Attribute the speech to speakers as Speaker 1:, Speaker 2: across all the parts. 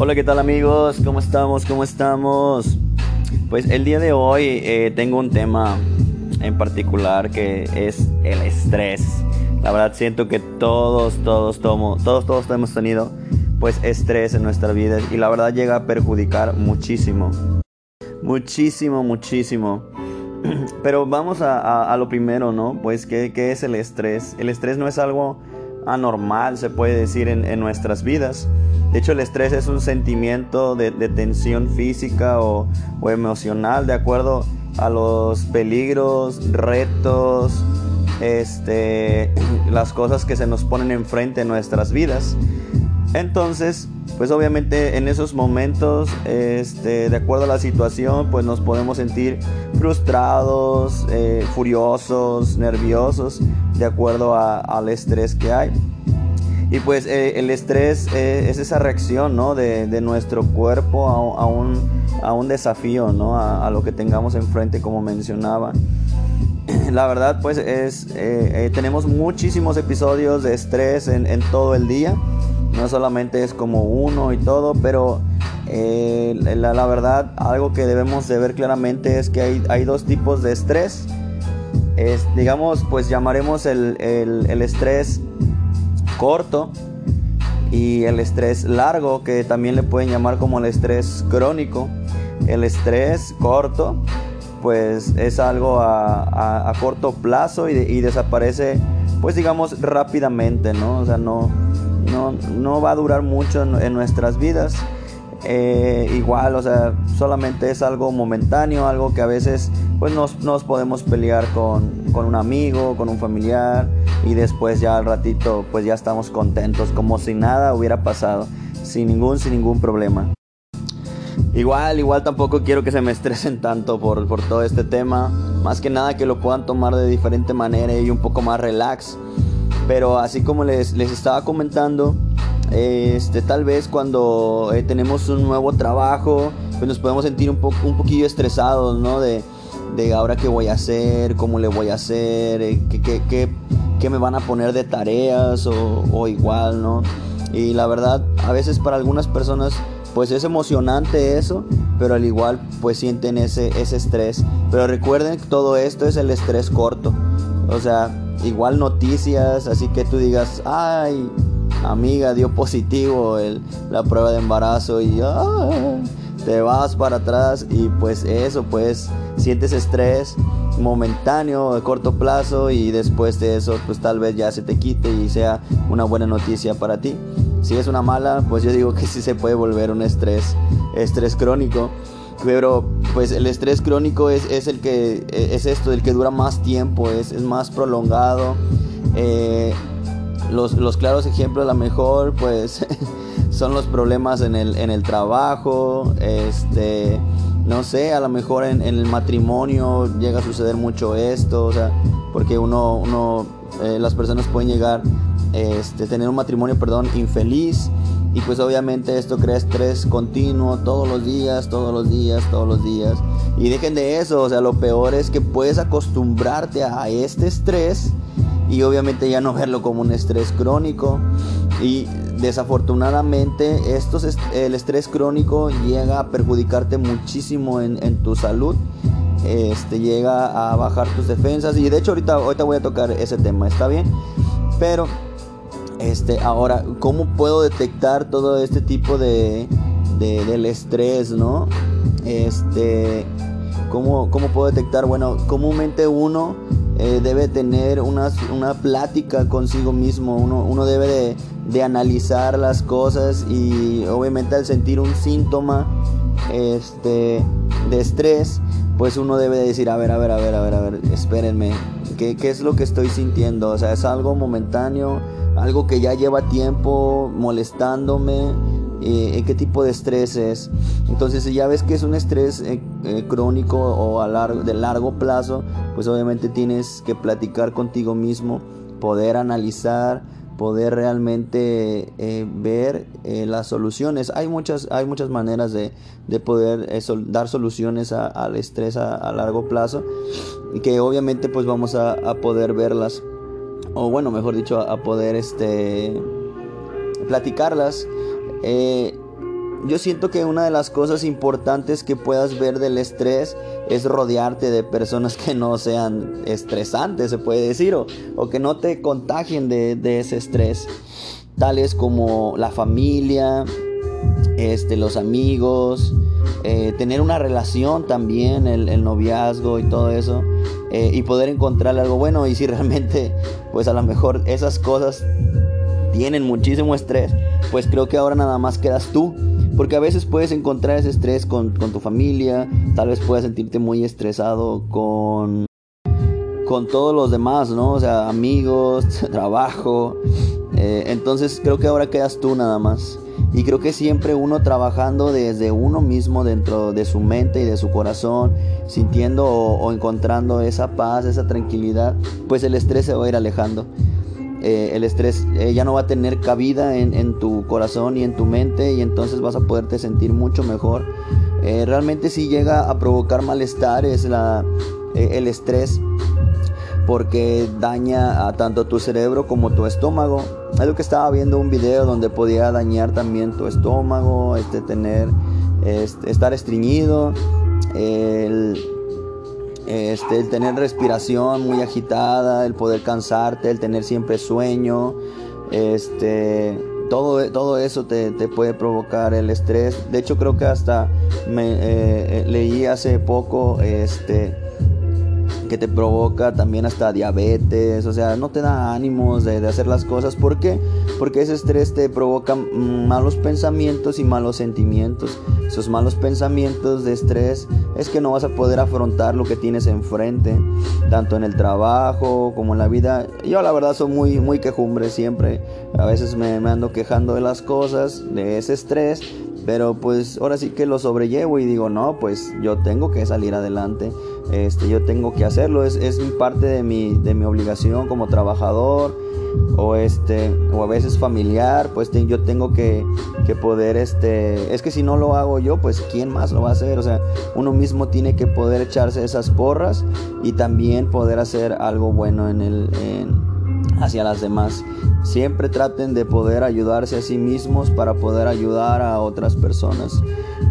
Speaker 1: Hola, ¿qué tal amigos? ¿Cómo estamos? ¿Cómo estamos? Pues el día de hoy eh, tengo un tema en particular que es el estrés. La verdad siento que todos, todos, todos, todos, todos hemos tenido pues estrés en nuestra vida y la verdad llega a perjudicar muchísimo. Muchísimo, muchísimo. Pero vamos a, lo primero, ¿no? Pues ¿qué, ¿qué, es el estrés? El estrés no es algo anormal, se puede decir, en, en nuestras vidas. De hecho, el estrés es un sentimiento de, tensión física o, emocional de acuerdo a los peligros, retos, este, las cosas que se nos ponen enfrente en nuestras vidas. Entonces, pues obviamente en esos momentos, este, de acuerdo a la situación, pues nos podemos sentir frustrados, eh, furiosos, nerviosos, de acuerdo al estrés que hay. Y pues eh, el estrés eh, es esa reacción ¿no? de, de nuestro cuerpo a, un, a, un, desafío, ¿no? A, lo que tengamos enfrente, como mencionaba. La verdad, pues es, eh, tenemos muchísimos episodios de estrés en, todo el día. No solamente es como uno y todo, pero la, la, verdad, algo que debemos de ver claramente es que hay, hay dos tipos de estrés. Es, digamos, pues llamaremos el, el estrés corto y el estrés largo, que también le pueden llamar como el estrés crónico. El estrés corto, pues es algo a, corto plazo y, desaparece, pues digamos, rápidamente, ¿no? O sea, no, no, no va a durar mucho en nuestras vidas. Eh, igual, o sea, solamente es algo momentáneo, algo que a veces pues nos, nos podemos pelear con, con, un amigo, con un familiar y después ya al ratito pues ya estamos contentos, como si nada hubiera pasado, sin ningún, sin ningún problema. Igual, igual tampoco quiero que se me estresen tanto por, por todo este tema, más que nada que lo puedan tomar de diferente manera y un poco más relax. Pero así como les, les estaba comentando, este, tal vez cuando eh, tenemos un nuevo trabajo, pues nos podemos sentir un, poco, un poquillo estresados, ¿no? De, de ahora qué voy a hacer, cómo le voy a hacer, eh, qué, qué, qué, me van a poner de tareas o, igual, ¿no? Y la verdad, a veces para algunas personas, pues es emocionante eso, pero al igual, pues sienten ese, ese estrés. Pero recuerden que todo esto es el estrés corto. O sea, igual noticias, así que tú digas, ay, amiga dio positivo el, la prueba de embarazo y ah, te vas para atrás y pues eso, pues sientes estrés momentáneo, de corto plazo y después de eso pues tal vez ya se te quite y sea una buena noticia para ti. Si es una mala, pues yo digo que sí se puede volver un estrés, estrés crónico. Pero pues el estrés crónico es, es el que es esto, el que dura más tiempo, es, es más prolongado. Eh, los, claros ejemplos, a lo mejor, pues, son los problemas en el, en el trabajo, este, no sé, a lo mejor en, el matrimonio llega a suceder mucho esto, o sea, porque uno, uno eh, las personas pueden llegar, este, tener un matrimonio, perdón, infeliz, y pues obviamente esto crea estrés continuo todos los días, todos los días, todos los días. Y dejen de eso, o sea, lo peor es que puedes acostumbrarte a este estrés y obviamente ya no verlo como un estrés crónico. Y desafortunadamente el estrés crónico llega a perjudicarte muchísimo en, tu salud este llega a bajar tus defensas. Y de hecho ahorita ahorita voy a tocar ese tema está bien pero este ahora cómo puedo detectar todo este tipo de, de del estrés no este cómo cómo puedo detectar bueno comúnmente uno eh, debe tener una, una, plática consigo mismo, uno, uno debe de, analizar las cosas y obviamente al sentir un síntoma este, de estrés, pues uno debe de decir, a ver, a ver, a ver, a ver, a ver, espérenme, ¿qué, ¿qué es lo que estoy sintiendo? O sea, es algo momentáneo, algo que ya lleva tiempo molestándome eh, qué tipo de estrés es. Entonces, si ya ves que es un estrés eh, eh, crónico o a largo, de largo plazo, pues obviamente tienes que platicar contigo mismo, poder analizar, poder realmente ver las soluciones. Hay muchas, hay muchas maneras de, de poder dar soluciones al estrés a, largo plazo y que obviamente pues vamos a, a poder verlas o bueno, mejor dicho, a, poder este platicarlas eh, yo siento que una de las cosas importantes que puedas ver del estrés es rodearte de personas que no sean estresantes, se puede decir, o, que no te contagien de, ese estrés, tales como la familia, este, los amigos, eh, tener una relación también, el, el noviazgo y todo eso, eh, y poder encontrarle algo bueno, y si realmente, pues a lo mejor esas cosas tienen muchísimo estrés, pues creo que ahora nada más quedas tú. Porque a veces puedes encontrar ese estrés con, con tu familia, tal vez puedas sentirte muy estresado con, con todos los demás, ¿no? O sea, amigos, trabajo. Eh, entonces creo que ahora quedas tú nada más. Y creo que siempre uno trabajando desde uno mismo dentro de su mente y de su corazón, sintiendo o, o encontrando esa paz, esa tranquilidad, pues el estrés se va a ir alejando. Eh, el estrés eh, ya no va a tener cabida en, tu corazón y en tu mente y entonces vas a poderte sentir mucho mejor. Eh, realmente si llega a provocar malestar es la, el estrés porque daña tanto tu cerebro como tu estómago. Es lo que estaba viendo un video donde podía dañar también tu estómago, este, tener, este, estar estreñido, este, el tener respiración muy agitada, el poder cansarte, el tener siempre sueño, este, todo, todo eso te, te puede provocar el estrés. De hecho creo que hasta me eh, leí hace poco este, que te provoca también hasta diabetes, o sea, no te da ánimos de, hacer las cosas. ¿Por qué? Porque ese estrés te provoca malos pensamientos y malos sentimientos. Esos malos pensamientos de estrés es que no vas a poder afrontar lo que tienes enfrente, tanto en el trabajo como en la vida. Yo la verdad soy muy, muy quejumbre siempre. A veces me, me ando quejando de las cosas, de ese estrés, pero pues ahora sí que lo sobrellevo y digo, no, pues yo tengo que salir adelante. Este, yo tengo que hacerlo, es, es parte de mi, de mi obligación como trabajador o este o a veces familiar pues yo tengo que, que, poder este es que si no lo hago yo pues quién más lo va a hacer o sea uno mismo tiene que poder echarse esas porras y también poder hacer algo bueno en el hacia las demás siempre traten de poder ayudarse a sí mismos para poder ayudar a otras personas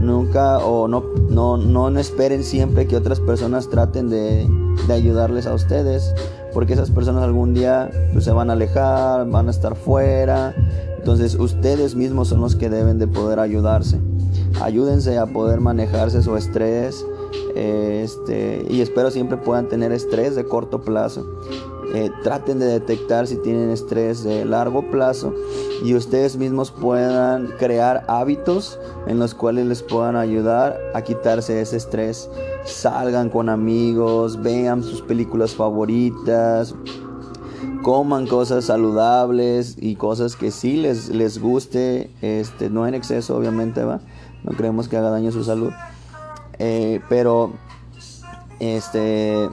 Speaker 1: nunca o no no no esperen siempre que otras personas traten de, de ayudarles a ustedes porque esas personas algún día pues, se van a alejar, van a estar fuera. Entonces ustedes mismos son los que deben de poder ayudarse. Ayúdense a poder manejarse su estrés. Este, y espero siempre puedan tener estrés de corto plazo. Eh, traten de detectar si tienen estrés de largo plazo y ustedes mismos puedan crear hábitos en los cuales les puedan ayudar a quitarse ese estrés. Salgan con amigos, vean sus películas favoritas, coman cosas saludables y cosas que sí les, les guste, este, no en exceso obviamente, ¿va? no creemos que haga daño a su salud, eh, pero este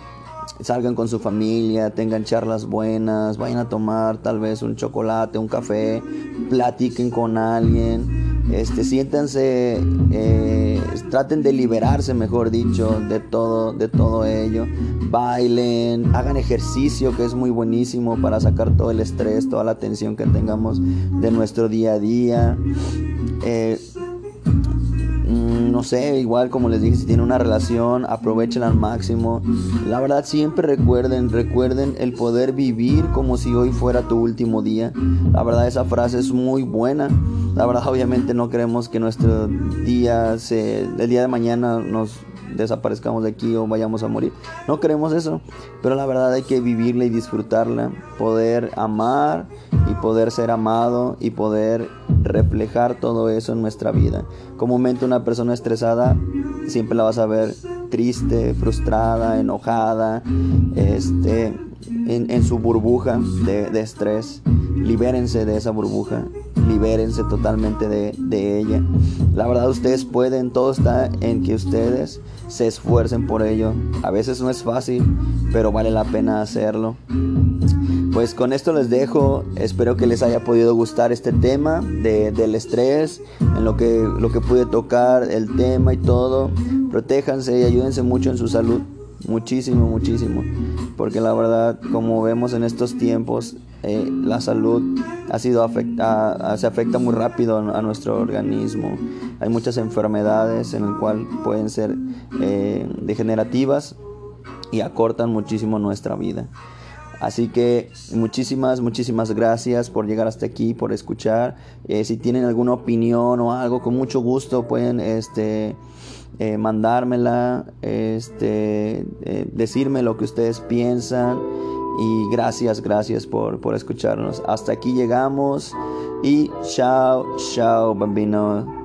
Speaker 1: salgan con su familia, tengan charlas buenas, vayan a tomar tal vez un chocolate, un café, platiquen con alguien, este, siéntanse, eh, traten de liberarse, mejor dicho, de todo, de todo ello, bailen, hagan ejercicio que es muy buenísimo para sacar todo el estrés, toda la tensión que tengamos de nuestro día a día. Eh, no sé, igual como les dije, si tienen una relación, aprovechen al máximo. La verdad, siempre recuerden, recuerden el poder vivir como si hoy fuera tu último día. La verdad, esa frase es muy buena. La verdad, obviamente no queremos que nuestro día, el día de mañana nos desaparezcamos de aquí o vayamos a morir. No queremos eso, pero la verdad hay que vivirla y disfrutarla, poder amar y poder ser amado y poder reflejar todo eso en nuestra vida. Comúnmente una persona estresada siempre la vas a ver triste, frustrada, enojada, este, en, en su burbuja de, de, estrés. Libérense de esa burbuja, libérense totalmente de, de ella. La verdad ustedes pueden, todo está en que ustedes se esfuercen por ello. A veces no es fácil, pero vale la pena hacerlo. Pues con esto les dejo, espero que les haya podido gustar este tema de, del estrés, en lo que, lo que pude tocar, el tema y todo. Protéjanse y ayúdense mucho en su salud, muchísimo, muchísimo. porque la verdad, como vemos en estos tiempos, eh, la salud ha sido afecta, se afecta muy rápido a nuestro organismo. Hay muchas enfermedades en las cuales pueden ser eh, degenerativas y acortan muchísimo nuestra vida. Así que muchísimas, muchísimas gracias por llegar hasta aquí, por escuchar. Eh, si tienen alguna opinión o algo, con mucho gusto pueden este, eh, mandármela, este, eh, decirme lo que ustedes piensan. Y gracias, gracias por, por escucharnos. Hasta aquí llegamos. Y chao, chao, bambino.